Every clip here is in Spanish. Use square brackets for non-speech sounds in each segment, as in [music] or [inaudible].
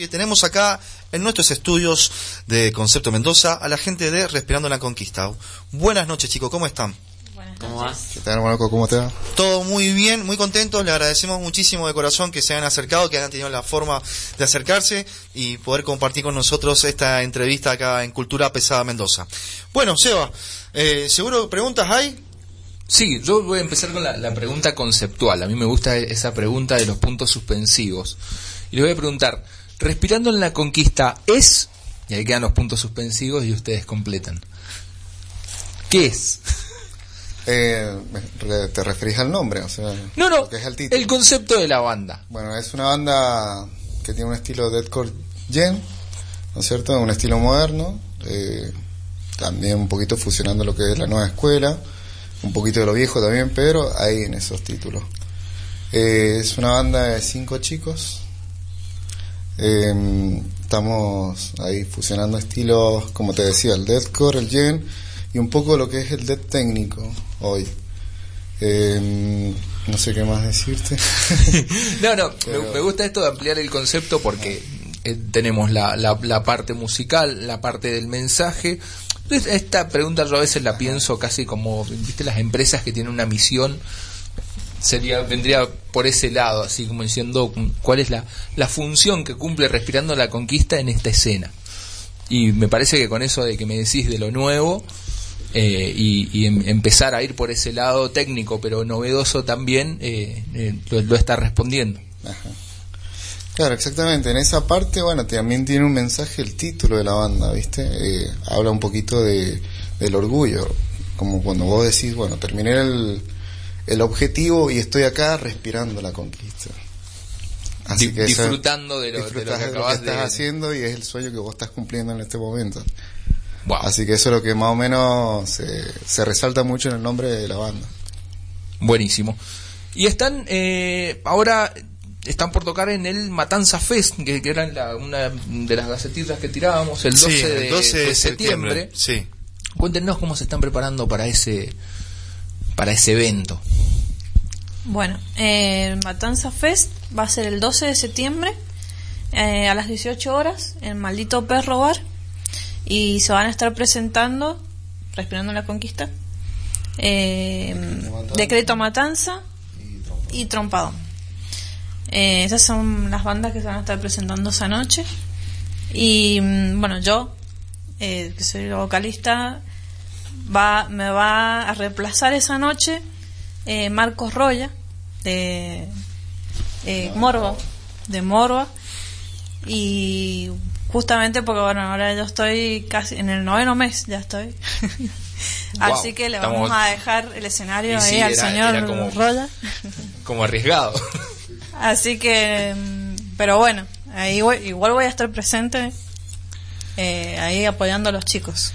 Y tenemos acá en nuestros estudios de Concepto Mendoza a la gente de Respirando la Conquista. Buenas noches, chicos, ¿cómo están? Buenas ¿Cómo noches. vas? ¿Qué tal, Monaco? ¿Cómo te va? Todo muy bien, muy contentos, le agradecemos muchísimo de corazón que se hayan acercado, que hayan tenido la forma de acercarse y poder compartir con nosotros esta entrevista acá en Cultura Pesada Mendoza. Bueno, Seba, eh, ¿seguro preguntas hay? Sí, yo voy a empezar con la, la pregunta conceptual. A mí me gusta esa pregunta de los puntos suspensivos. Y le voy a preguntar, respirando en la conquista, ¿es? Y ahí quedan los puntos suspensivos y ustedes completan. ¿Qué es? [laughs] Eh, re- ¿Te referís al nombre? O sea, No, no, es el título. el concepto de la banda. Bueno, es una banda que tiene un estilo deathcore gen, ¿no es cierto? Un estilo moderno, eh, también un poquito fusionando lo que es la nueva escuela, un poquito de lo viejo también, pero ahí en esos títulos. Eh, es una banda de cinco chicos. Eh, estamos ahí fusionando estilos, como te decía, el deathcore, el gen y un poco lo que es el death técnico hoy. Eh, no sé qué más decirte. [laughs] No, no, me, Pero- me gusta esto de ampliar el concepto porque eh, tenemos la, la, la parte musical, la parte del mensaje. Esta pregunta yo a veces la pienso casi como, viste, las empresas que tienen una misión, sería vendría por ese lado, así como diciendo mm, cuál es la, la función que cumple Respirando la Conquista en esta escena. Y me parece que con eso de que me decís de lo nuevo eh, y, y em- empezar a ir por ese lado técnico pero novedoso también, eh, eh, lo, lo está respondiendo. Ajá. Claro, exactamente. En esa parte, bueno, también tiene un mensaje el título de la banda, ¿viste? Habla un poquito de, del orgullo. Como cuando vos decís, bueno, terminé el, el objetivo y estoy acá respirando la conquista. Disfrutando de lo, de lo disfrutás que de lo acabas estás de... haciendo y es el sueño que vos estás cumpliendo en este momento. Wow, Así que eso es lo que más o menos se, se resalta mucho en el nombre de la banda. buenísimo. Y están, eh, ahora están por tocar en el Matanza Fest, que, que era la- una de las gacetitas que tirábamos el 12, Sí, de, el 12 de de septiembre. Sí. Cuéntenos cómo se están preparando para ese para ese evento. Bueno, eh, Matanza Fest va a ser el 12 de septiembre eh, a las 18 horas en Maldito Perro Bar y se van a estar presentando Respirando la Conquista, eh, Decreto Matanza y Trompado. Eh, esas son las bandas que se van a estar presentando esa noche. Y mm, bueno, yo, eh, que soy vocalista, va, me va a reemplazar esa noche Marcos Roya, de eh, Morba, de Morba. Y justamente porque, bueno, ahora yo estoy casi en el noveno mes, ya estoy. [laughs] Así Wow, que le estamos- vamos a dejar el escenario Y ahí sí, al era- señor era como- Roya. Como arriesgado. Así que, pero bueno, ahí voy- igual voy a estar presente eh, ahí apoyando a los chicos.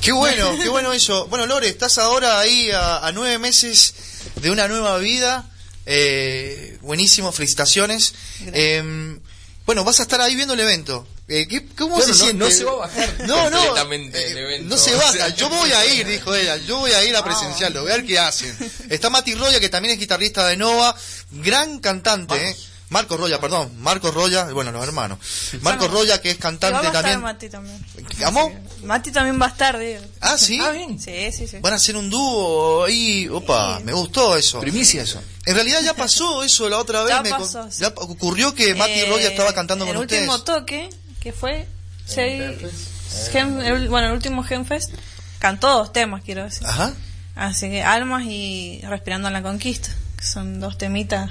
Qué bueno, qué bueno eso. Bueno, Lore, estás ahora ahí a, a nueve meses de una nueva vida. Eh, buenísimo, felicitaciones. Eh, bueno, vas a estar ahí viendo el evento. Eh, ¿qué- ¿Cómo Bueno, se no- siente? no se va a bajar [laughs] No, no, completamente el eh, evento. no se [laughs] O baja. sea, Yo voy a ir, dijo ella. Yo voy a ir a presenciarlo, voy a ver qué hacen. Está Mati Roya, que también es guitarrista de Nova, gran cantante, ¿eh? Marco Roya, perdón, Marco Roya, bueno, los hermanos. Marco Bueno, Roya, que es cantante a estar también. Mati también. ¿Cómo? Mati también va a estar, digo. Ah, ¿sí? Ah, bien. Sí, sí, sí. Van a hacer un dúo ahí, opa, Sí. me gustó eso. Primicia eso. En realidad ya pasó eso la otra [laughs] vez. Ya me pasó, con- sí. ya ocurrió que Mati Eh, Roya estaba cantando con el ustedes. último toque, que fue seis, Gen- el- bueno, el último Genfest, cantó dos temas, quiero decir. Ajá. Así que Almas y Respirando en la Conquista, que son dos temitas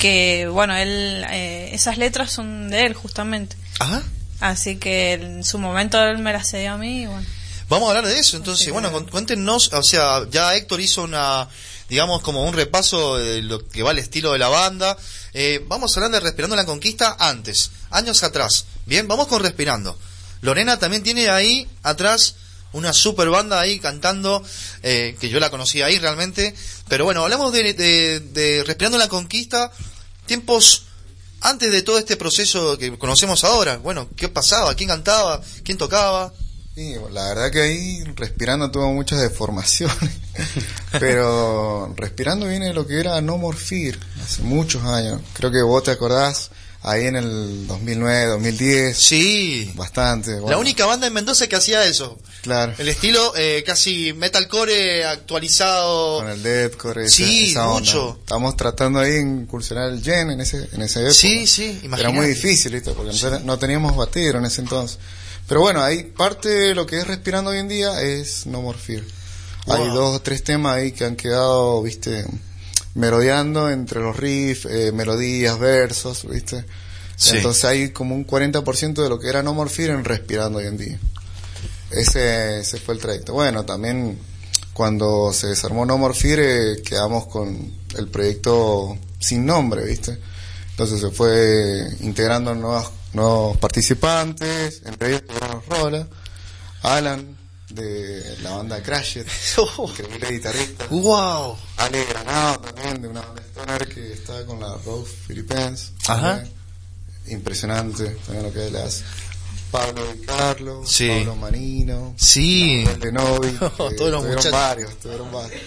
que, bueno, él, eh, esas letras son de él justamente. Ajá. Así que en su momento él me las cedió a mí y bueno. Vamos a hablar de eso, entonces, Sí, bueno, cuéntenos, o sea, ya Héctor hizo una, digamos, como un repaso de lo que va el estilo de la banda. Eh, vamos a hablar de Respirando la Conquista antes, años atrás. Bien, vamos con Respirando. Lorena también tiene ahí atrás una super banda ahí cantando, eh, que yo la conocí ahí realmente. Pero bueno, hablamos de, de- de Respirando la Conquista, tiempos antes de todo este proceso que conocemos ahora. Bueno, ¿qué pasaba? ¿Quién cantaba? ¿Quién tocaba? Sí, la verdad que ahí respirando tuvo muchas deformaciones. [laughs] Pero respirando viene lo que era No More Fear, hace muchos años. Creo que vos te acordás ahí en el 2009, 2010. Sí. Bastante. La única banda en Mendoza que hacía eso. Claro. El estilo eh, casi metalcore actualizado. Con el deathcore. Sí, esa mucho. Estamos tratando ahí de incursionar el gen en ese, en esa época. Sí, sí, Era imagínate. muy difícil, ¿viste? Porque no ten- no teníamos batero en ese entonces. Pero bueno, ahí parte de lo que es respirando hoy en día es No More Fear. Hay dos o tres temas ahí que han quedado, viste, merodeando entre los riffs, eh, melodías, versos, viste. Sí. Entonces hay como un 40% de lo que era No More Fear en respirando hoy en día. Ese, ese fue el trayecto. Bueno, también cuando se desarmó No More Fear eh, quedamos con el proyecto sin nombre, ¿viste? Entonces se fue integrando nuevos, nuevos participantes, entre ellos Rola, Alan de la banda Crashed, increíble [laughs] guitarrista, wow. Ale Granado también de una banda stoner que está con la Rose Philippines. Ajá. también. Impresionante también lo que él hace. Pablo Di Carlo, Sí. Pablo Manino, Sí. de Novi, Todos los muchachos. varios, tuvieron varios.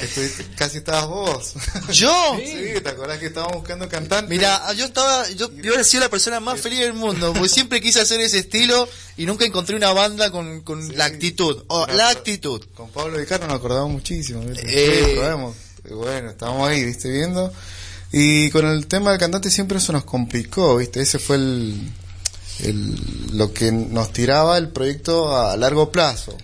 Estuviste- casi estabas vos. [laughs] ¿Yo? Sí, ¿te acordás que estábamos buscando cantantes? Mira, yo estaba, yo, yo hubiera sido la persona más feliz del mundo, porque siempre quise hacer ese estilo y nunca encontré una banda con, con Sí. la actitud, o No, la actitud. Con Pablo Di Carlo nos acordamos muchísimo. Eh. Sí, bueno, estábamos ahí, viste, viendo. Y con el tema del cantante siempre eso nos complicó, viste. Ese fue el, el- lo que nos tiraba el proyecto a largo plazo,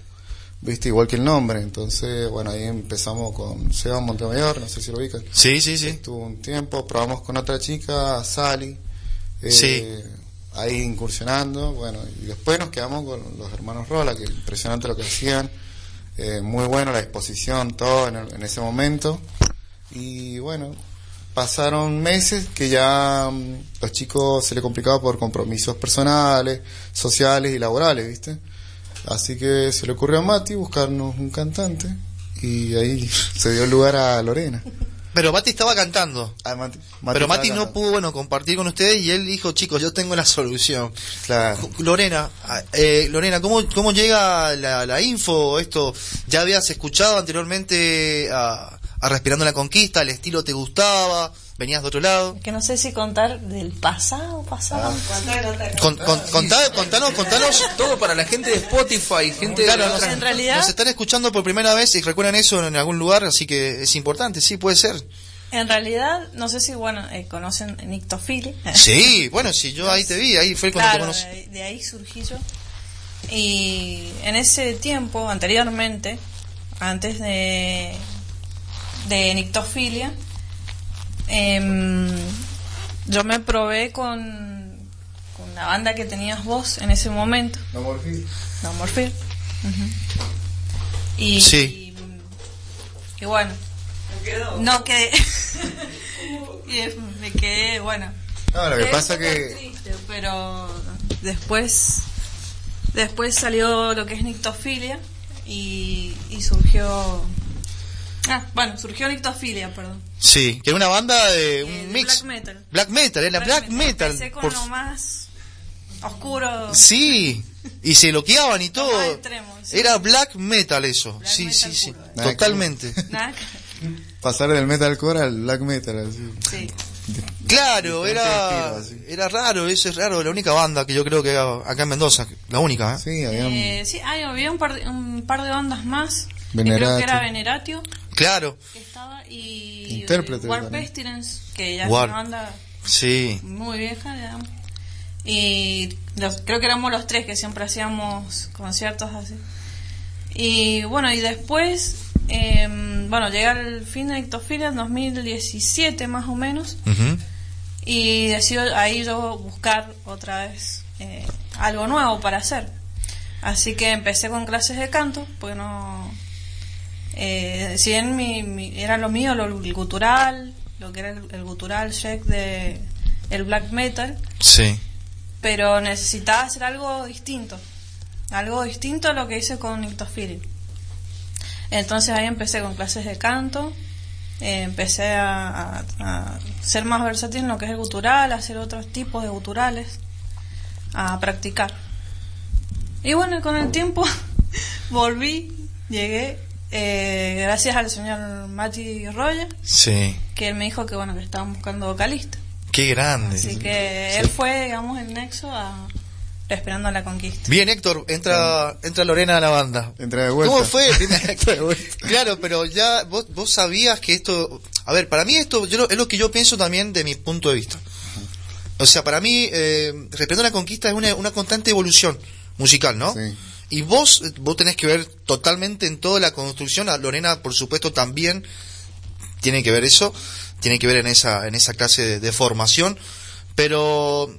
viste, igual que el nombre. Entonces, bueno, ahí empezamos con Seba Montemayor, no sé si lo ubican. Sí, sí, sí. Estuvo un tiempo, probamos con otra chica, Sally. eh, Sí. Ahí incursionando, bueno, y después nos quedamos con los hermanos Rola, que impresionante lo que hacían. eh, muy bueno la exposición, todo en, el- en ese momento. Y bueno, pasaron meses que ya mm, los chicos se les complicaba por compromisos personales, sociales y laborales, ¿viste? Así que se le ocurrió a Mati buscarnos un cantante y ahí [laughs] se dio lugar a Lorena. Pero Mati estaba cantando. Ah, Mati- pero Mati no pudo, bueno, compartir con ustedes y él dijo, chicos, yo tengo la solución. Claro. Lorena, ah, eh, Lorena, ¿cómo, ¿cómo llega la, la info? Esto, ¿ya habías escuchado anteriormente a, a Respirando la Conquista? ¿El estilo te gustaba? ¿Venías de otro lado? Que no sé si contar del pasado, pasado. Con, con- contá- contanos, contanos. Todo para la gente de Spotify, gente Claro, de nos, en realidad- nos están escuchando por primera vez y recuerdan eso en algún lugar, así que es importante, sí, puede ser. En realidad, no sé si, bueno, eh, conocen Nictofili. Sí, bueno, sí, yo ahí te vi, ahí fue cuando Claro, te conocí. de, ahí- de ahí surgí yo. Y en ese tiempo, anteriormente, antes de, de Nictofilia, em, yo me probé con, con la banda que tenías vos en ese momento, No Morfil. No. Ujú. Y, Sí. y, bueno, no quedé. [laughs] y me quedé, bueno. No, lo que Es pasa que triste, pero después después salió lo que es nictofilia y, y surgió ah bueno surgió nictofilia perdón Sí, que era una banda de un Eh, de mix. black metal. Black metal, era black, metal. Empecé con por- lo más oscuro Sí, y se loqueaban y todo. extremo, sí. Era black metal eso. Black sí, metal sí, sí. que Totalmente. Nada que- [laughs] pasar del metalcore al black metal, así. sí Claro, era, era raro, eso es raro, la única banda que yo creo que era acá en Mendoza, la única, ¿eh? Sí, había Eh, sí hay- había un par de, un par de bandas más Veneratio. creo que era Veneratio Claro, que estaba y Intérprete War. Pestilence que ya War. es una banda sí. muy vieja, digamos. Y los- creo que éramos los tres que siempre hacíamos conciertos así. Y bueno, y después, eh, bueno, llega el fin de Ectofilia en 2017 más o menos. Y decido ahí yo buscar otra vez eh, algo nuevo para hacer. Así que empecé con clases de canto, porque no... Eh, si bien mi, mi- era lo mío, lo el gutural, lo que era el, el gutural check de el black metal, Sí. pero necesitaba hacer algo distinto. Algo distinto a lo que hice con Nictophilia. Entonces ahí empecé con clases de canto, eh, empecé a, a- a ser más versátil en lo que es el gutural, a hacer otros tipos de guturales, a practicar. Y bueno, con el tiempo [laughs] volví, llegué, eh, gracias al señor Mati Roya, Sí. que él me dijo que bueno, que estaban buscando vocalista. Qué grande. Así que él fue, digamos, el nexo a Esperando a la Conquista. Bien, Héctor, entra, entra Lorena a la banda. Entra de vuelta. ¿Cómo fue? [laughs] Entra de vuelta. claro, pero ya vos, vos sabías que esto... A ver, para mí esto yo, lo- es lo que yo pienso también de mi punto de vista. O sea, para mí, eh, Respirando la Conquista es una, una constante evolución musical, ¿no? Sí. Y vos, vos tenés que ver totalmente en toda la construcción. A Lorena, por supuesto, también tiene que ver eso, tiene que ver en esa, en esa clase de, formación. Pero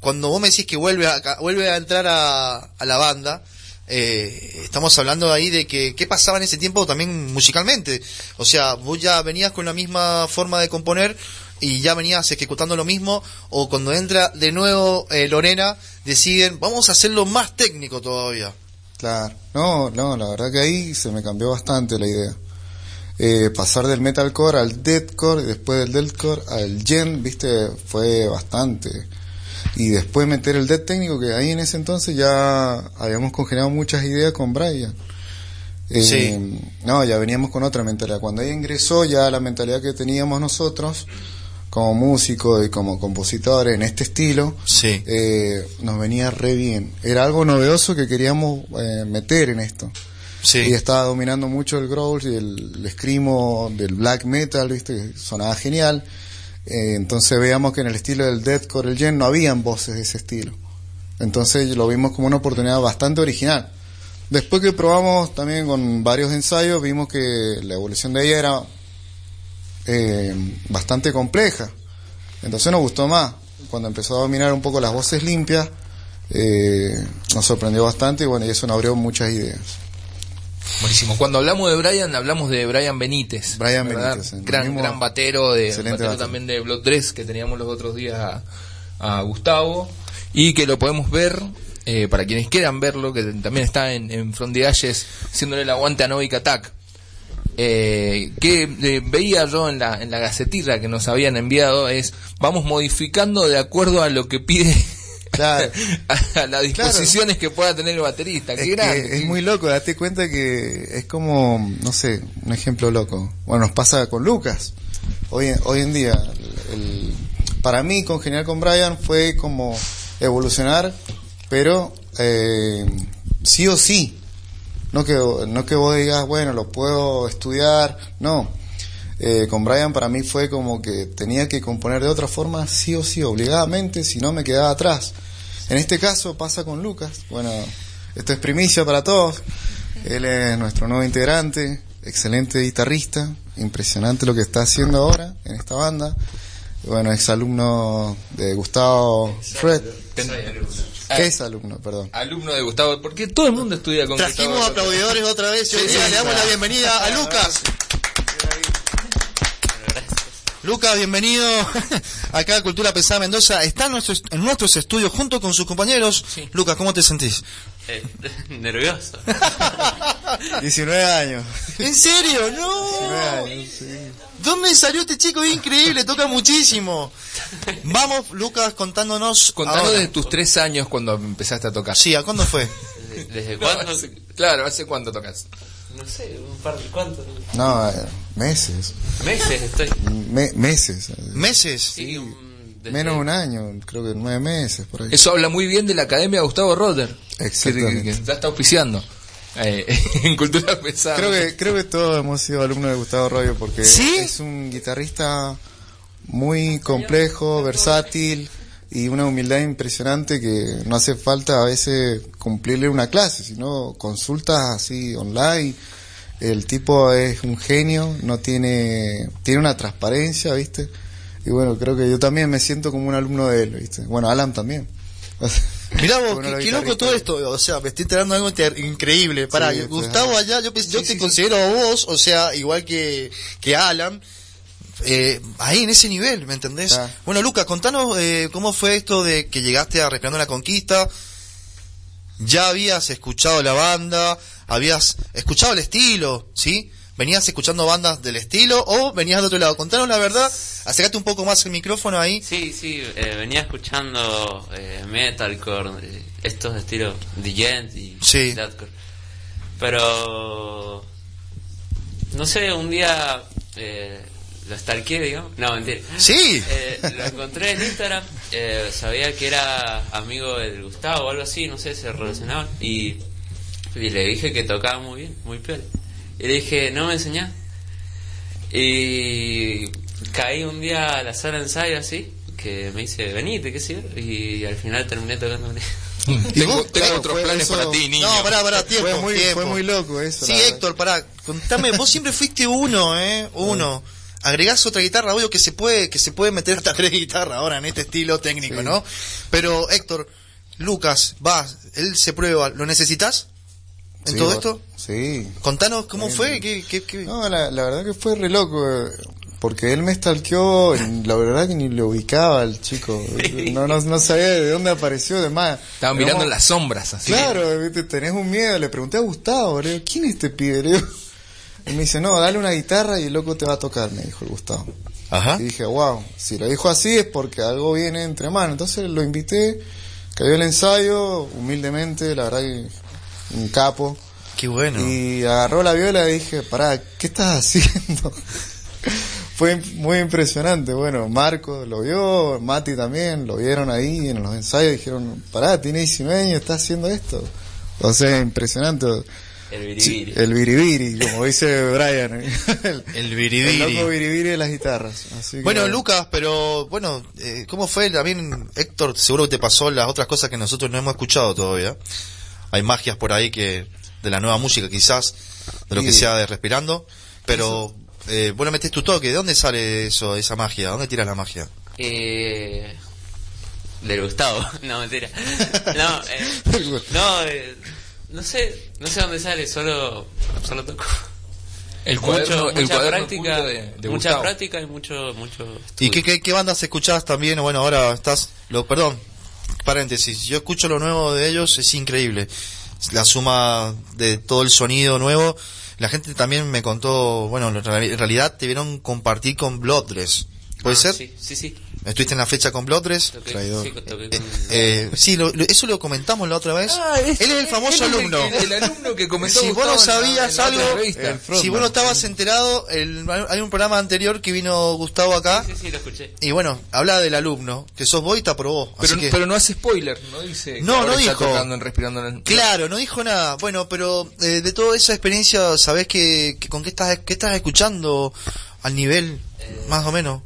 cuando vos me decís que vuelve a, vuelve a entrar a, a la banda, eh, estamos hablando ahí de que qué pasaba en ese tiempo también musicalmente. O sea, vos ya venías con la misma forma de componer y ya venías ejecutando lo mismo, o cuando entra de nuevo eh, Lorena, deciden, vamos a hacerlo más técnico todavía. Claro, no, no, la verdad que ahí se me cambió bastante la idea. Eh, pasar del metalcore al deathcore y después del deathcore al gen, viste, fue bastante. Y después meter el death técnico, que ahí en ese entonces ya habíamos congelado muchas ideas con Brian. Eh, Sí. No, ya veníamos con otra mentalidad. Cuando ella ingresó, ya la mentalidad que teníamos nosotros, como músicos y como compositores en este estilo, Sí. eh, nos venía re bien. Era algo novedoso que queríamos eh, meter en esto. Sí. Y estaba dominando mucho el growl y el, el screamo del black metal, ¿viste? que sonaba genial. Eh, entonces veíamos que en el estilo del deathcore, el gen, no habían voces de ese estilo. Entonces lo vimos como una oportunidad bastante original. Después que probamos también con varios ensayos, vimos que la evolución de ella era eh, bastante compleja. Entonces nos gustó más. Cuando empezó a dominar un poco las voces limpias, eh, nos sorprendió bastante y bueno, y eso nos abrió muchas ideas. Buenísimo. Cuando hablamos de Brian, hablamos de Brian Benítez. Brian ¿verdad? Benítez, Gran, gran batero, de, Excelente batero batero. también de Blood Dress que teníamos los otros días a, a Gustavo. Y que lo podemos ver, eh, para quienes quieran verlo, que también está en, en From the Ashes, haciéndole el aguante a Novik Attack. Eh, que eh, veía yo en la, en la gacetilla que nos habían enviado es vamos modificando de acuerdo a lo que pide [laughs] Claro. a, las disposiciones que pueda tener el baterista. Qué Es, que grande. es muy loco, date cuenta que es como, no sé, un ejemplo loco. Bueno, nos pasa con Lucas. Hoy, en- hoy en día, el- para mí, congeniar con Brian fue como evolucionar, pero eh, sí o sí. No que, no que vos digas, bueno, lo puedo estudiar, no. Eh, con Brian para mí fue como que tenía que componer de otra forma, sí o sí, obligadamente, si no me quedaba atrás. En este caso pasa con Lucas. Bueno, esto es primicia para todos. Él es nuestro nuevo integrante, excelente guitarrista, impresionante lo que está haciendo ahora en esta banda. Bueno, es alumno de Gustavo Fred. ¿Qué es alumno? Perdón. alumno de Gustavo, porque todo el mundo estudia con Trajimos Gustavo. aplaudidores otra vez y hoy Sí, le damos la bienvenida a Lucas. Lucas, bienvenido [laughs] acá a Cultura Pesada Mendoza. Está en nuestros, en nuestros estudios junto con sus compañeros. Sí. Lucas, ¿cómo te sentís? Eh, [laughs] nervioso. [laughs] 19 años. ¿En serio? 19 ¡No! años, sí. ¿Dónde salió este chico? Es increíble, toca muchísimo. Vamos, Lucas, contándonos. Contanos ahora. de tus tres años cuando empezaste a tocar. Sí, ¿a cuándo fue? ¿Desde, desde No, cuándo? hace- claro, ¿hace cuánto tocas? No sé, un par de cuántos No, eh, meses. meses estoy. Me- meses. ¿Meses? Sí, un- desde- Menos de un año, creo que nueve meses por ahí. Eso habla muy bien de la Academia Gustavo Roder. Que, Exactamente. que- que ya está auspiciando. eh, [laughs] en cultura pesada. Creo que, creo que todos hemos sido alumnos de Gustavo Rollo porque ¿Sí? es un guitarrista muy complejo, versátil y una humildad impresionante que no hace falta a veces cumplirle una clase, sino consultas así online. El tipo es un genio, no tiene, tiene una transparencia, ¿viste? Y bueno, creo que yo también me siento como un alumno de él, ¿viste? Bueno, Alan también. [laughs] Mirá vos, [laughs] de qué, loco todo esto. O sea, me estoy enterando de algo increíble. Para Sí, Gustavo allá, yo, yo Sí, te sí, considero a vos, o sea, igual que, que Alan. eh, ahí en ese nivel, ¿me entendés? Claro. Bueno, Lucas, contanos eh, cómo fue esto de que llegaste a Respirando la Conquista. Ya habías escuchado la banda, habías escuchado el estilo, ¿sí? ¿Venías escuchando bandas del estilo o venías de otro lado? Contanos la verdad, acércate un poco más el micrófono ahí. Sí, sí, eh, venía escuchando eh, metalcore, eh, estos estilos de Gent y Sí. deathcore. Pero no sé, un día eh, lo stalkeé, digamos. No, mentira. Sí. Eh, lo encontré en Instagram, eh, sabía que era amigo del Gustavo o algo así, no sé, se relacionaban. Y, y le dije que tocaba muy bien, muy piola. Y le dije, ¿no me enseñás? Y caí un día a la sala de ensayo así, que me dice, venite, qué sé yo, y al final terminé tocando. [laughs] Tengo, Claro, otros planes eso- para ti, niño. No, pará, pará, tiempo. Fue muy, tiempo. fue muy loco eso. Sí. Héctor, pará, contame, vos siempre fuiste uno, ¿eh? Uno. Agregás otra guitarra, obvio que se puede, que se puede meter hasta [laughs] tres guitarras ahora en este estilo técnico, Sí. ¿no? Pero, Héctor, Lucas, va, él se prueba, ¿lo necesitas? ¿En Sí, todo esto? Sí. Contanos cómo Sí. fue, qué, qué, qué- No, la, la verdad que fue re loco, eh, porque él me stalkeó, la verdad que ni lo ubicaba el chico, [laughs] no, no, no sabía de dónde apareció, además. Estaba mirando en las sombras, así. Claro, ¿viste? tenés un miedo, le pregunté a Gustavo, ¿quién es este pibe? Y me dice, no, dale una guitarra y el loco te va a tocar, me dijo el Gustavo. Ajá. Y dije, wow, si lo dijo así es porque algo viene entre manos. Entonces lo invité, cayó el ensayo, humildemente, la verdad que un capo. Qué bueno. Y agarró la viola y dije, pará, ¿qué estás [laughs] haciendo? Fue muy impresionante. Bueno, Marco lo vio, Mati también, lo vieron ahí en los ensayos y dijeron, pará, tiene 19 años, está haciendo esto. O sea, impresionante. El Sí, biribiri. el biribiri, como dice Brian. [laughs] El, El el biribiri. loco biribiri de las guitarras. Así que- Bueno, Lucas, pero bueno, eh, ¿cómo fue? También, Héctor, seguro que te pasó las otras cosas que nosotros no hemos escuchado todavía. Hay magias por ahí que de la nueva música quizás, de lo que sea de Respirando, pero eh, vos le metés tu toque, ¿de dónde sale eso, esa magia? ¿Dónde tiras la magia? Eh, del Gustavo, [laughs] no mentira. No, eh, no, eh, no sé, no sé dónde sale, solo, solo toco. El cuaderno, Mucho- el mucha cuaderno práctica, oculto de, de mucha Gustavo. práctica y mucho, mucho. ¿Y estudio. qué, qué, qué bandas escuchás también? Bueno, ahora estás, lo, perdón, paréntesis, yo escucho lo nuevo de ellos, es increíble. La suma de todo el sonido nuevo. La gente también me contó, bueno, en reali- en realidad te vieron compartir con Bloodless. ¿Puede Ah, ser? Sí, sí, sí. ¿Estuviste en la fecha con? Toqué, Traidor. sí, toqué Eh, con- eh, sí, lo- lo- eso lo comentamos la otra vez. Ah, Él es el famoso él alumno. El, el alumno que comentó Si vos no sabías algo, si vos no estabas enterado, el- hay un programa anterior que vino Gustavo acá. Sí, sí, lo escuché. Y bueno, habla del alumno, que sos vos y te aprobó. pero, así que- pero no hace spoiler, no dice. No, no dijo. tocando en respirando en el- Claro, no dijo nada. Bueno, pero eh, de toda esa experiencia, ¿sabés que, que con qué estás, qué estás escuchando al nivel, más o menos?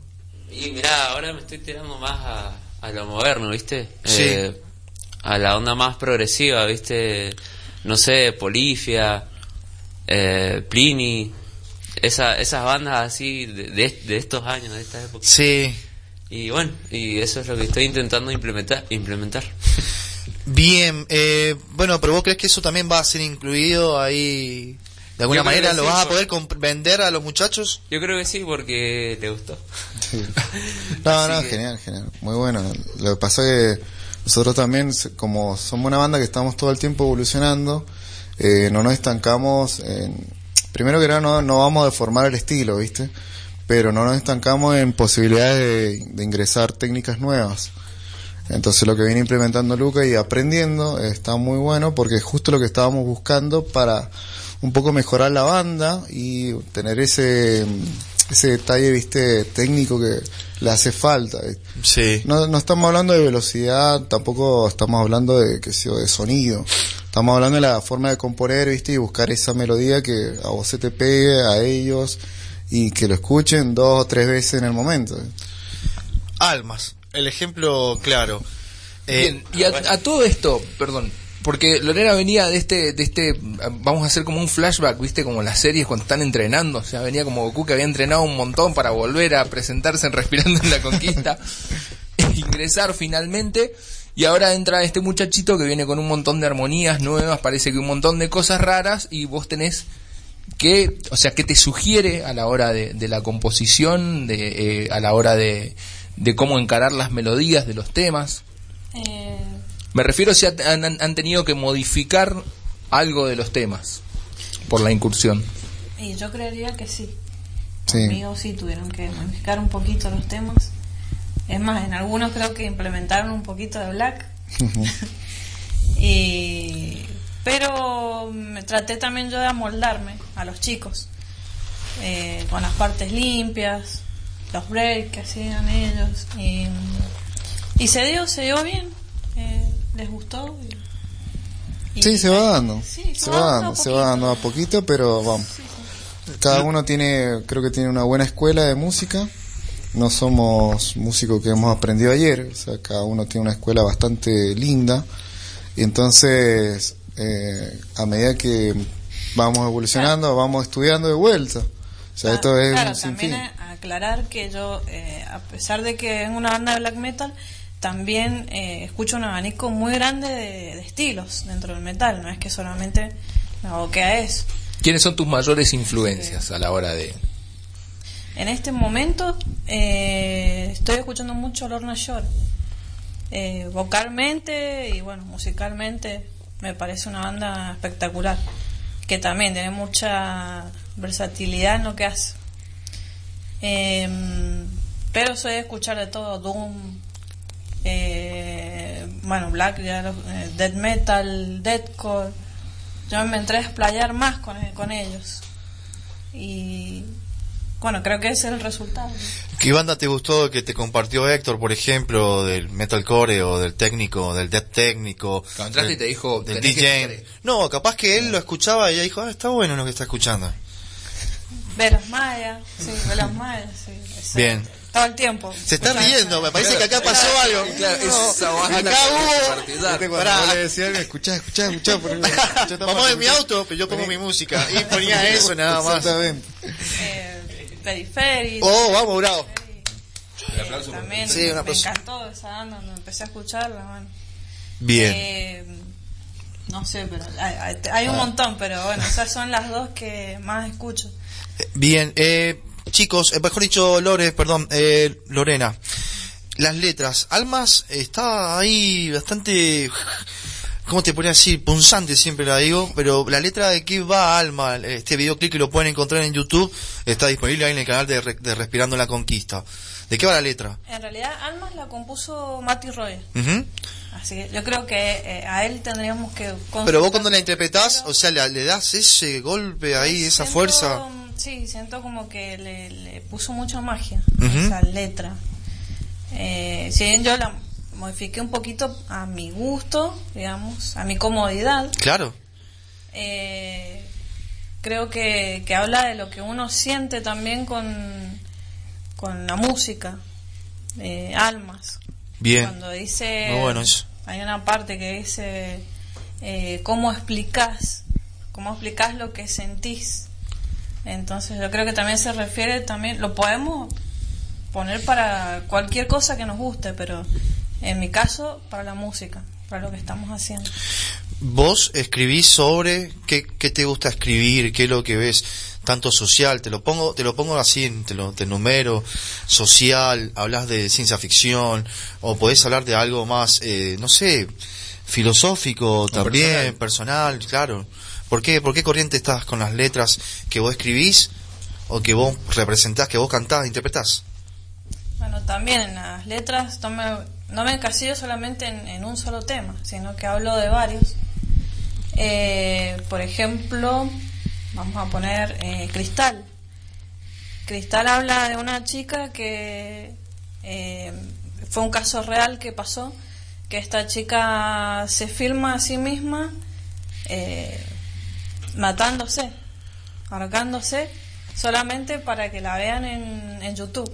Y mirá, ahora me estoy tirando más a, a lo moderno, ¿viste? Sí. Eh, a la onda más progresiva, ¿viste? No sé, Polifia, eh, Plini, esa, esas bandas así de, de, de estos años, de esta época. Sí. Y bueno, y eso es lo que estoy intentando implementar. implementar. [laughs] Bien, eh, bueno, pero vos crees que eso también va a ser incluido ahí, de alguna manera, lo sí, vas a poder vender a los muchachos? Yo creo que sí, porque le gustó. Sí. [laughs] No, Así no, que- genial, genial. Muy bueno. Lo que pasa es que nosotros también, se- como somos una banda que estamos todo el tiempo evolucionando, eh, no nos estancamos en... Primero que nada, no, no vamos a deformar el estilo, ¿viste? Pero no nos estancamos en posibilidades de, de ingresar técnicas nuevas. Entonces lo que viene implementando Luca y aprendiendo está muy bueno porque es justo lo que estábamos buscando para un poco mejorar la banda y tener ese ese detalle viste técnico que le hace falta. Sí. no, no estamos hablando de velocidad tampoco estamos hablando de que sé de sonido estamos hablando de la forma de componer viste y buscar esa melodía que a vos se te pegue a ellos y que lo escuchen dos o tres veces en el momento Almas, el ejemplo claro. Eh, Bien, y a, a todo esto, perdón, porque Lorena venía de este, de este, vamos a hacer como un flashback, viste, como las series cuando están entrenando, o sea, venía como Goku que había entrenado un montón para volver a presentarse en Respirando en la Conquista, [laughs] ingresar finalmente, y ahora entra este muchachito que viene con un montón de armonías nuevas, parece que un montón de cosas raras, y vos tenés que, o sea, que te sugiere a la hora de, de la composición, de, eh, a la hora de, de cómo encarar las melodías de los temas. Eh, Me refiero si han, han- han tenido que modificar algo de los temas por la incursión. y yo creería que sí. Sí. Conmigo sí tuvieron que modificar un poquito los temas. Es más, en algunos creo que implementaron un poquito de black. [laughs] y pero me traté también yo de amoldarme a los chicos eh, con las partes limpias los breaks que hacían ellos. Y, y se dio, se dio bien. Eh, les gustó. y- y- Sí, se va dando. Sí, se va dando, se va dando a poquito, pero vamos. Cada uno tiene, creo que tiene una buena escuela de música. No somos músicos que hemos aprendido ayer, o sea, cada uno tiene una escuela bastante linda. Y entonces, eh, a medida que vamos evolucionando, vamos estudiando de vuelta. O sea, esto es Claro, un también aclarar que yo, eh, a pesar de que es una banda de black metal, también eh, escucho un abanico muy grande de, de estilos dentro del metal. No es que solamente me aboque a eso. ¿Quiénes son tus mayores influencias a la hora de...? En este momento eh, estoy escuchando mucho Lorna Shore. Eh, vocalmente y bueno, musicalmente me parece una banda espectacular. Que también tiene mucha versatilidad en lo que hace. Em, pero soy de escuchar de todo, Doom, eh, bueno, Black, ya lo- eh, Death Metal, Deathcore. Yo me entré a explayar más con, con ellos. Y bueno, creo que ese es el resultado. ¿Qué banda te gustó que te compartió Héctor, por ejemplo, del metalcore o del técnico, del death técnico? Entraste y te dijo, del que DJ? No, capaz que él lo escuchaba y ella dijo, ah, está bueno lo que está escuchando. Velas Maya, sí, Velas Maya, sí. Bien. Todo el tiempo. Se está riendo, me parece que acá pasó algo. Claro, No, esa banda acá hubo... cuando vos le decías, escuchá, escuchá, escuchá. por- escuchá [laughs] esta Vamos en mi auto, pero yo pongo mi música. Y [laughs] ponía eso nada más. Exactamente. Eh, Periférico. Oh, vamos, bravo. eh, también Sí, un me encantó esa banda, me empecé a escucharla. Bueno. Bien. Eh, no sé, pero hay, un montón, pero bueno, esas son las dos que más escucho. Bien, eh, chicos, eh, mejor dicho, Lore, perdón, eh, Lorena. Las letras, Almas está ahí bastante, ¿cómo te podría decir? Punzante siempre la digo, pero la letra de qué va Alma, este videoclip que lo pueden encontrar en YouTube, está disponible ahí en el canal de, Re- de Respirando la Conquista. ¿De qué va la letra? En realidad, Almas la compuso Mati Roy. Así que yo creo que eh, a él tendríamos que. Pero vos cuando la interpretás, o sea, le, le das ese golpe ahí, esa fuerza. Sí, siento como que le, le puso mucha magia Ujú. a esa letra. Eh, si bien yo la modifiqué un poquito a mi gusto, digamos, a mi comodidad, Claro. eh, creo que, que habla de lo que uno siente también con, con la música, eh, almas. Bien. Cuando dice, Muy bueno eso. hay una parte que dice, eh, ¿cómo explicás? ¿Cómo explicás lo que sentís? Entonces yo creo que también se refiere, también lo podemos poner para cualquier cosa que nos guste, pero en mi caso, para la música, para lo que estamos haciendo. Vos escribís sobre qué, qué te gusta escribir, qué es lo que ves, tanto social, te lo pongo, te lo pongo así, te lo te numero, social, hablas de ciencia ficción, o podés hablar de algo más, eh, no sé, filosófico también, personal. claro. ¿Por qué, ¿Por qué corriente estás con las letras que vos escribís o que vos representás, que vos cantás, interpretás? Bueno, también en las letras no me, no me encasillo solamente en, en un solo tema, sino que hablo de varios. Eh, por ejemplo, vamos a poner eh, Cristal. Cristal habla de una chica que eh, fue un caso real que pasó, que esta chica se filma a sí misma eh, matándose, ahorcándose, solamente para que la vean en, en YouTube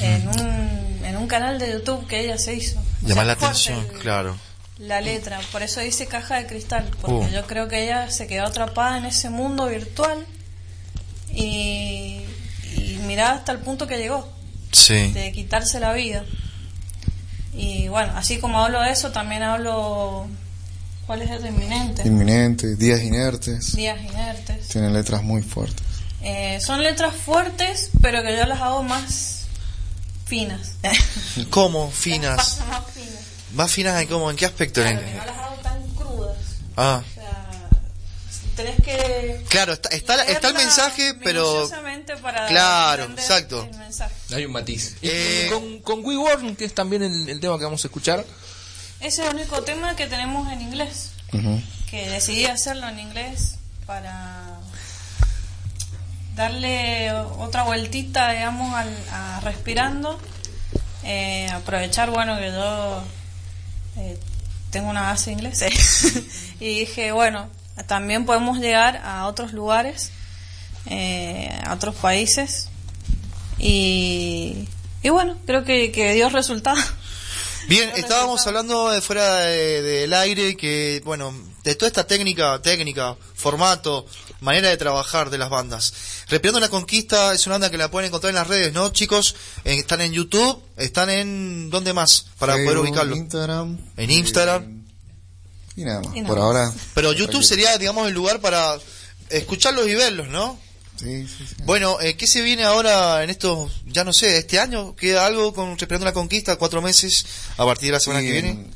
en, un, en un canal de YouTube que ella se hizo. Sea, la atención, el- claro. La letra, por eso dice caja de cristal, porque Uh. yo creo que ella se quedó atrapada en ese mundo virtual y, y mirá hasta el punto que llegó, Sí. de quitarse la vida. Y bueno, así como hablo de eso, también hablo. ¿Cuál es el de inminente? Inminente, días inertes. Días inertes. Tienen letras muy fuertes. Eh, son letras fuertes, pero que yo las hago más finas. [laughs] ¿Cómo? Finas. más finas. ¿Más finas en cómo? ¿En qué aspecto? Claro, En- que no las hago tan crudas. Ah. O sea, tenés que. Claro, está, está, la- está el mensaje, pero... para Claro, exacto. el mensaje. Hay un matiz. Eh, con, con We Worn, que es también el, el tema que vamos a escuchar, Ese es el único tema que tenemos en inglés. Que decidí hacerlo en inglés para. darle otra vueltita, digamos, al, a respirando. Eh, aprovechar, bueno, que yo eh, tengo una base de inglés. [laughs] y dije, bueno, también podemos llegar a otros lugares, eh, a otros países. Y, y bueno, creo que, que dio resultado. Bien, estábamos hablando de fuera de- del aire que, bueno, de toda esta técnica, técnica, formato, manera de trabajar de las bandas. Respirando la Conquista es una banda que la pueden encontrar en las redes, ¿no, chicos? Eh, están en YouTube, están en... ¿Dónde más? Para poder ubicarlo. Instagram. En Instagram. eh, y nada más. Y nada Por más. ahora. Pero YouTube sería, digamos, el lugar para escucharlos y verlos, ¿no? Sí, sí, sí. Bueno, eh, ¿qué se viene ahora en estos, ya no sé, este año? ¿Queda algo con Respirando la Conquista? ¿Cuatro meses a partir de la semana que viene?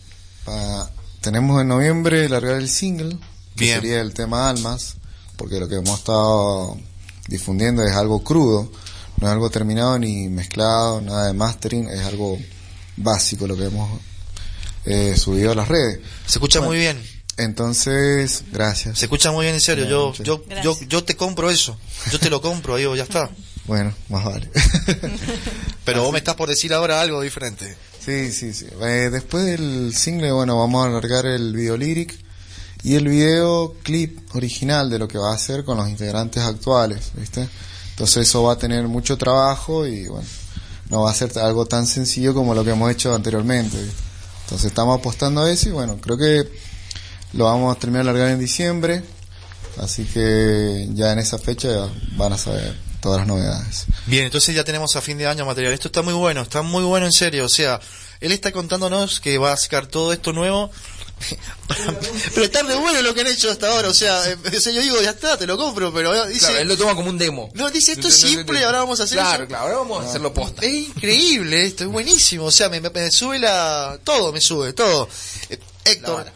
pa- tenemos en noviembre largar el single, que Bien. sería el tema Almas, porque lo que hemos estado difundiendo es algo crudo, no es algo terminado ni mezclado, nada de mastering, es algo básico lo que hemos eh, subido a las redes. Se escucha Bueno. muy bien. Entonces, gracias. Se escucha muy bien, en serio. Bien, Yo, yo, yo, yo te compro eso. Yo te lo compro, digo, ya está. [laughs] Bueno, más vale. [laughs] Pero vos me estás por decir ahora algo diferente. Sí, sí, sí. Eh, después del single, bueno, vamos a alargar el video lyric y el video clip original de lo que va a hacer con los integrantes actuales, ¿viste? Entonces eso va a tener mucho trabajo y bueno, no va a ser algo tan sencillo como lo que hemos hecho anteriormente, ¿viste? Entonces estamos apostando a eso y bueno, creo que lo vamos a terminar de alargar en diciembre, así que ya en esa fecha van a saber todas las novedades. Bien, entonces ya tenemos a fin de año material. Esto está muy bueno, está muy bueno en serio. O sea, él está contándonos que va a sacar todo esto nuevo. [laughs] pero está re bueno lo que han hecho hasta ahora. O sea, eh, sea, yo digo, ya está, te lo compro. Pero dice, Claro, él lo toma como un demo. no, dice, esto es simple, ahora vamos a hacer Claro, eso. claro, ahora vamos a hacerlo posta. Es increíble esto, es buenísimo. O sea, me, me- me sube la. Todo me sube, todo. Eh, Héctor,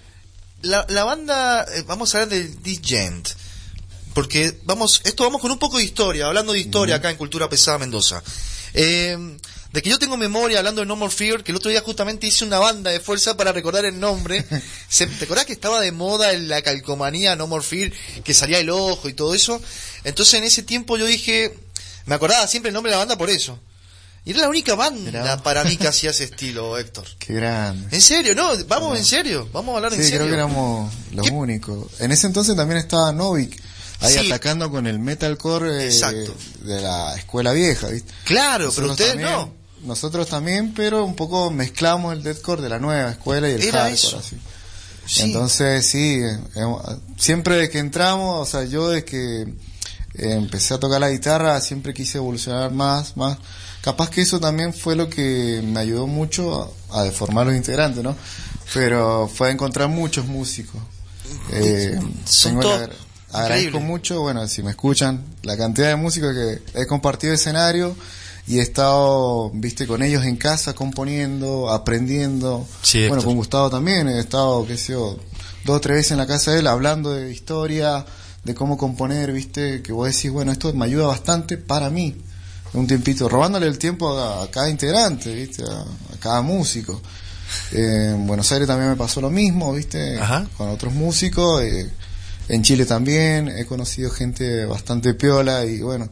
la, la banda. eh, vamos a hablar de Digent. Porque vamos. Esto vamos con un poco de historia. Hablando de historia acá en Cultura Pesada Mendoza. Eh, de que yo tengo memoria hablando de No More Fear, que el otro día justamente hice una banda de fuerza para recordar el nombre. [laughs] Se- ¿Te acordás que estaba de moda en la calcomanía No More Fear, que salía el ojo y todo eso? Entonces en ese tiempo yo dije, me acordaba siempre el nombre de la banda por eso. Y era la única banda Mirá. para mí que [laughs] hacía ese estilo, Héctor. Qué grande. En serio, no, vamos en serio, vamos a hablar en Sí, serio. creo que éramos los ¿Qué? únicos. En ese entonces también estaba Novik, ahí Sí. atacando con el metalcore eh, de la escuela vieja, ¿viste? Claro, pero ustedes también- no. Nosotros también, pero un poco mezclamos el deathcore de la nueva escuela y el Era hardcore, eso. así. Sí. Entonces, sí, eh, siempre que entramos, o sea, yo desde que eh, empecé a tocar la guitarra, siempre quise evolucionar más, más. Capaz que eso también fue lo que me ayudó mucho a, a deformar los integrantes, ¿no? Pero fue a encontrar muchos músicos. Eh, tengo la- agradezco mucho, bueno, si me escuchan, la cantidad de músicos que he compartido escenario y he estado, viste, con ellos en casa componiendo, aprendiendo. Sí, bueno, Héctor. con Gustavo también he estado, qué sé yo, dos o tres veces en la casa de él hablando de historia, de cómo componer, viste, que vos decís, bueno, esto me ayuda bastante para mí. Un tiempito, robándole el tiempo a, a cada integrante, viste, a, a cada músico. Eh, en Buenos Aires también me pasó lo mismo, viste, Ajá. con otros músicos. eh, en Chile también he conocido gente bastante piola y bueno,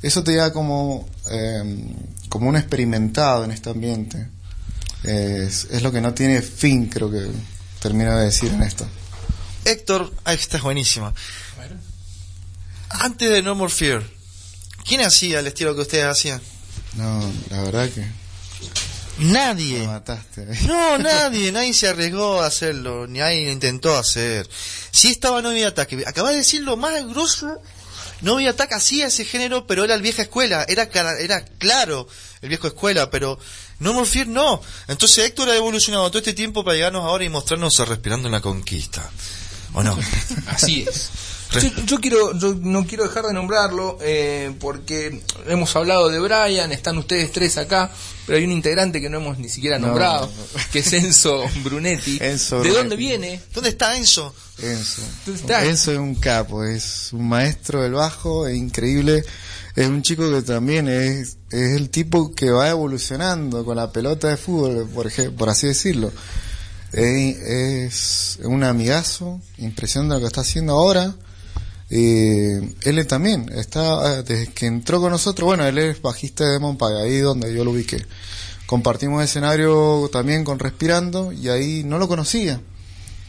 eso te da como, eh, como un experimentado en este ambiente. Es, es lo que no tiene fin, creo que termino de decir en esto. Héctor, ah, esta es buenísima. Antes de No More Fear, ¿quién hacía el estilo que ustedes hacían? No, la verdad que Nadie. me mataste. No, nadie, nadie se arriesgó a hacerlo, ni nadie lo intentó hacer. Sí estaba Novi Attack, acabas de decir lo más grosso. Novi Attack hacía ese género, pero era el vieja escuela, era, cara- era claro el viejo escuela, pero No More Fear no. Entonces Héctor ha evolucionado todo este tiempo para llegarnos ahora y mostrarnos a Respirando en la Conquista. ¿O no? [laughs] Así es. Yo, yo quiero, yo no quiero dejar de nombrarlo eh, porque hemos hablado de Brian, están ustedes tres acá, pero hay un integrante que no hemos ni siquiera No, nombrado, no. que es Enzo Brunetti. [laughs] Enzo ¿De Brunetti. dónde viene? ¿Dónde está Enzo? Enzo. ¿Dónde está? Enzo es un capo, es un maestro del bajo, es increíble. Es un chico que también es, es el tipo que va evolucionando con la pelota de fútbol, por, ej- por así decirlo. Es, es un amigazo, impresionante lo que está haciendo ahora. Eh, él también está, eh, desde que entró con nosotros, bueno, él es bajista de Demon Pie, ahí donde yo lo ubiqué. Compartimos escenario también con Respirando y ahí no lo conocía.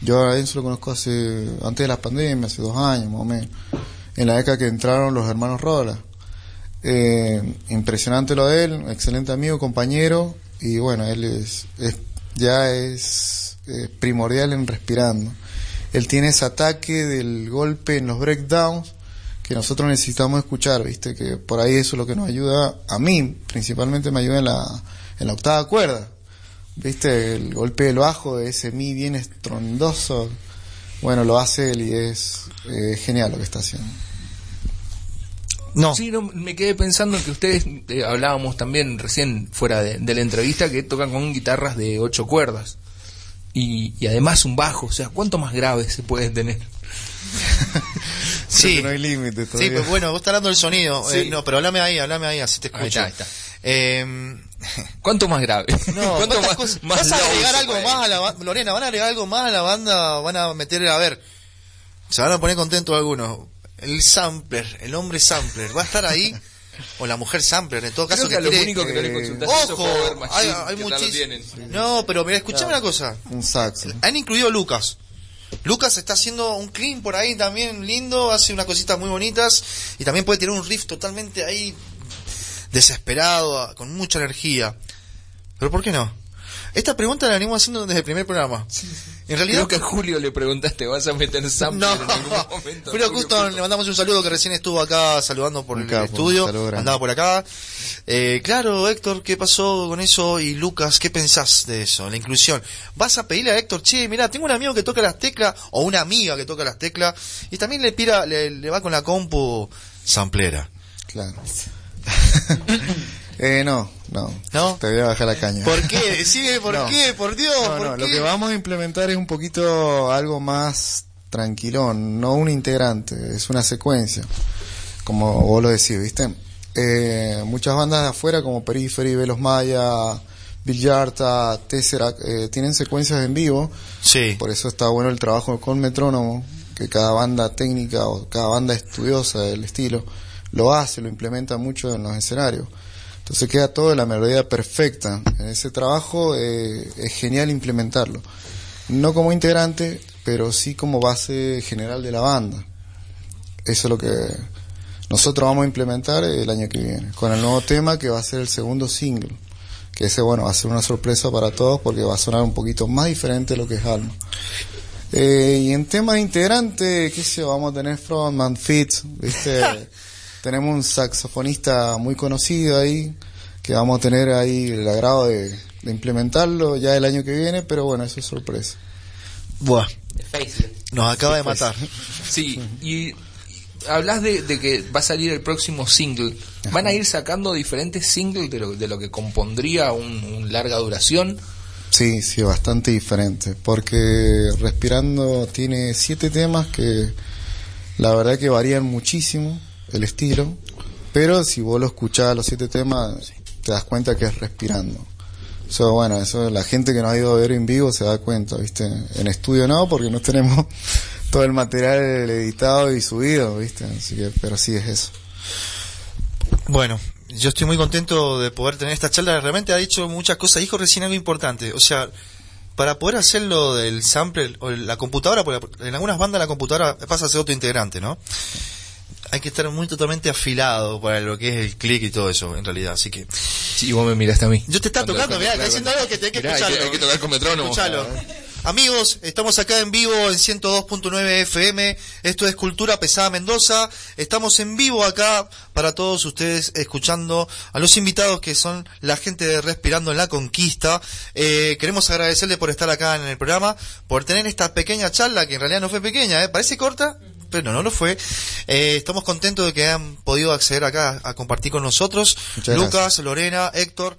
Yo a Enzo lo conozco hace, antes de la pandemia, hace dos años más o menos, en la década que entraron los hermanos Rola. Eh, impresionante lo de él, excelente amigo, compañero, y bueno, él es, es ya es eh, primordial en respirando. Él tiene ese ataque del golpe en los breakdowns que nosotros necesitamos escuchar, ¿viste? Que por ahí eso es lo que nos ayuda, a mí principalmente me ayuda en la, en la octava cuerda, ¿viste? El golpe del bajo, de ese mi bien estrondoso, bueno, lo hace él y es eh, genial lo que está haciendo. No. Sí, no, me quedé pensando que ustedes eh, hablábamos también recién fuera de, de, la entrevista que tocan con guitarras de ocho cuerdas y, y además un bajo, o sea, ¿cuánto más grave se puede tener? [laughs] sí, no hay límite Sí, pues bueno, vos estás hablando del sonido. Sí. Eh, no, pero hablame ahí, hablame ahí, así te escucho. Ahí está, ahí está. Eh, ¿Cuánto más grave? [laughs] No, ¿Cuánto más, cosas, más ¿Vas a agregar algo más a la banda? Lorena, ¿van a agregar algo más a la banda? ¿Van a meter, a ver, se van a poner contentos algunos? El sampler, el hombre sampler, ¿va a estar ahí? [laughs] o la mujer sampler, en todo caso Creo que, que lo único que no le consultaste ojo, hay, hay muchísimo. No, pero mira, escuchame Claro. una cosa. Un saxo. Han incluido Lucas. Lucas está haciendo un clean por ahí también lindo, hace unas cositas muy bonitas y también puede tener un riff totalmente ahí desesperado, con mucha energía. Pero ¿por qué no? Esta pregunta la venimos haciendo desde el primer programa. En realidad Creo que a Julio le preguntaste, ¿vas a meter sampler no, en algún momento? pero Julio Puto. le mandamos un saludo que recién estuvo acá saludando por el estudio, andaba por acá. Eh, claro, Héctor, ¿qué pasó con eso? Y Lucas, ¿qué pensás de eso? La inclusión. ¿Vas a pedirle a Héctor, che, mira, tengo un amigo que toca las teclas, o una amiga que toca las teclas, y también le pira, le, le va con la compu samplera? Claro. [laughs] eh, no, no. ¿No? Te voy a bajar la caña. ¿Por qué? Sigue, [laughs] ¿por No. qué? Por Dios, No, ¿por no, qué? lo que vamos a implementar es un poquito algo más tranquilón, no un integrante, es una secuencia, como vos lo decís, ¿viste? Eh, muchas bandas de afuera como Periphery, Velos Maya, Villarta, Tesseract, eh, tienen secuencias en vivo, Sí. por eso está bueno el trabajo con metrónomo, que cada banda técnica o cada banda estudiosa del estilo lo hace, lo implementa mucho en los escenarios. Entonces queda toda la melodía perfecta. Ese trabajo eh, es genial implementarlo. No como integrante, pero sí como base general de la banda. Eso es lo que nosotros vamos a implementar el año que viene, con el nuevo tema que va a ser el segundo single. Que ese, bueno, va a ser una sorpresa para todos porque va a sonar un poquito más diferente de lo que es Alma. Eh, y en tema de integrante, qué sé vamos a tener frontman, fits, ¿viste? [laughs] Tenemos un saxofonista muy conocido ahí, que vamos a tener ahí el agrado de, de implementarlo ya el año que viene, pero bueno, eso es sorpresa. Buah, nos acaba de matar. Sí, y hablas de, de que va a salir el próximo single. ¿Van a ir sacando diferentes singles de lo, de lo que compondría un, un larga duración? Sí, sí, bastante diferente, porque Respirando tiene siete temas que la verdad que varían muchísimo el estilo, pero si vos lo escuchás los siete temas, te das cuenta que es Respirando. Eso, bueno, eso la gente que nos ha ido a ver en vivo se da cuenta, ¿viste? En estudio no, porque no tenemos [laughs] todo el material editado y subido, ¿viste? Así que, pero sí es eso. Bueno, yo estoy muy contento de poder tener esta charla. Realmente ha dicho muchas cosas. Dijo recién algo importante. O sea, para poder hacerlo del sample o la computadora, porque en algunas bandas la computadora pasa a ser autointegrante, ¿no? Hay que estar muy totalmente afilado para lo que es el clic y todo eso, en realidad. Así que Sí, vos me miraste a mí. yo te está Cuando- tocando, mirá, está diciendo algo que te hay que Mirá, hay que- escucharlo. hay que tocar con metrónomo. Escuchalo. Amigos, estamos acá en vivo en 102.9 FM. Esto es Cultura Pesada Mendoza. Estamos en vivo acá para todos ustedes escuchando a los invitados que son la gente de Respirando en la Conquista. Eh, queremos agradecerle por estar acá en el programa, por tener esta pequeña charla que en realidad no fue pequeña, ¿eh? parece corta, pero no lo fue. Eh, estamos contentos de que hayan podido acceder acá a compartir con nosotros. Muchas Lucas, gracias. Lorena, Héctor.